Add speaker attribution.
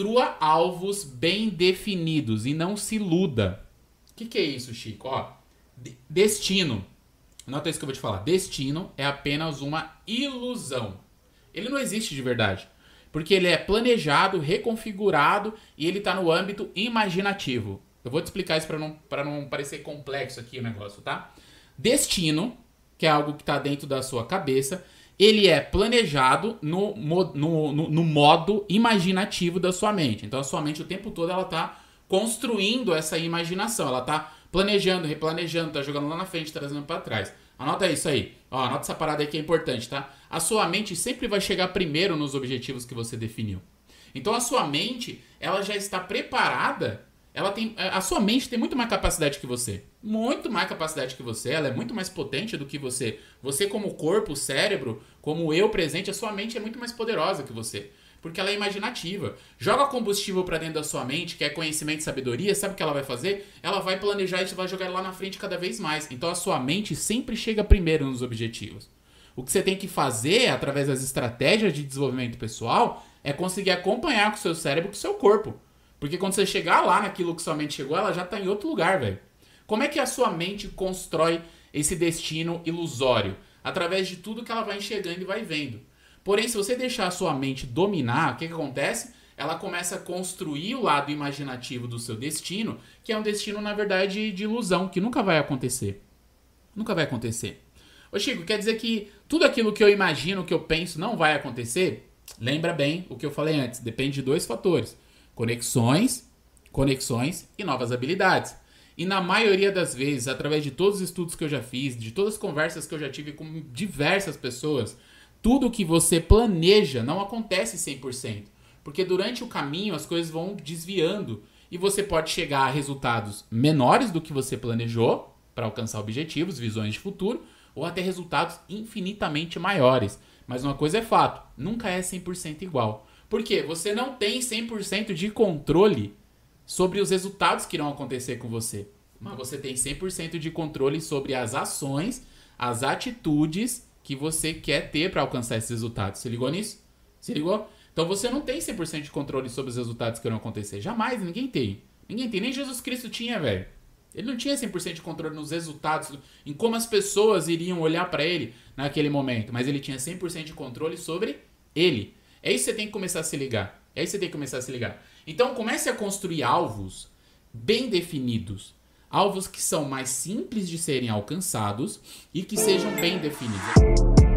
Speaker 1: Construa alvos bem definidos e não se iluda. O que, que é isso, Chico? Ó, destino. Nota isso que eu vou te falar. Destino é apenas uma ilusão. Ele não existe de verdade. Porque ele é planejado, reconfigurado e ele está no âmbito imaginativo. Eu vou te explicar isso para não, não parecer complexo aqui o negócio, tá? Destino, que é algo que está dentro da sua cabeça, ele é planejado no, no, no, no, modo imaginativo da sua mente. Então a sua mente o tempo todo ela tá construindo essa imaginação, ela tá planejando, replanejando, tá jogando lá na frente, trazendo para trás. Anota isso aí. Ó, anota essa parada aí que é importante, tá? A sua mente sempre vai chegar primeiro nos objetivos que você definiu. Então a sua mente, ela já está preparada ela tem a sua mente tem muito mais capacidade que você. Muito mais capacidade que você. Ela é muito mais potente do que você. Você como corpo cérebro como eu presente a sua mente é muito mais poderosa que você. Porque ela é imaginativa. Joga combustível para dentro da sua mente que é conhecimento e sabedoria sabe o que ela vai fazer? Ela vai planejar e vai jogar lá na frente cada vez mais. Então a sua mente sempre chega primeiro nos objetivos. O que você tem que fazer através das estratégias de desenvolvimento pessoal é conseguir acompanhar com o seu cérebro com o seu corpo porque quando você chegar lá naquilo que sua mente chegou, ela já está em outro lugar, velho. Como é que a sua mente constrói esse destino ilusório? Através de tudo que ela vai enxergando e vai vendo. Porém, se você deixar a sua mente dominar, o que, que acontece? Ela começa a construir o lado imaginativo do seu destino, que é um destino, na verdade, de ilusão, que nunca vai acontecer. Nunca vai acontecer. Ô Chico, quer dizer que tudo aquilo que eu imagino, que eu penso, não vai acontecer? Lembra bem o que eu falei antes, depende de dois fatores conexões, conexões e novas habilidades. E na maioria das vezes, através de todos os estudos que eu já fiz, de todas as conversas que eu já tive com diversas pessoas, tudo que você planeja não acontece 100%. Porque durante o caminho as coisas vão desviando e você pode chegar a resultados menores do que você planejou para alcançar objetivos, visões de futuro, ou até resultados infinitamente maiores. Mas uma coisa é fato, nunca é 100% igual. Porque você não tem 100% de controle sobre os resultados que irão acontecer com você. Mas você tem 100% de controle sobre as ações, as atitudes que você quer ter para alcançar esses resultados. Se ligou nisso? Se ligou? Então você não tem 100% de controle sobre os resultados que irão acontecer. Jamais, ninguém tem. Ninguém tem. Nem Jesus Cristo tinha, velho. Ele não tinha 100% de controle nos resultados, em como as pessoas iriam olhar para ele naquele momento. Mas ele tinha 100% de controle sobre ele. É isso que você tem que começar a se ligar. É isso que você tem que começar a se ligar. Então comece a construir alvos bem definidos. Alvos que são mais simples de serem alcançados e que sejam bem definidos.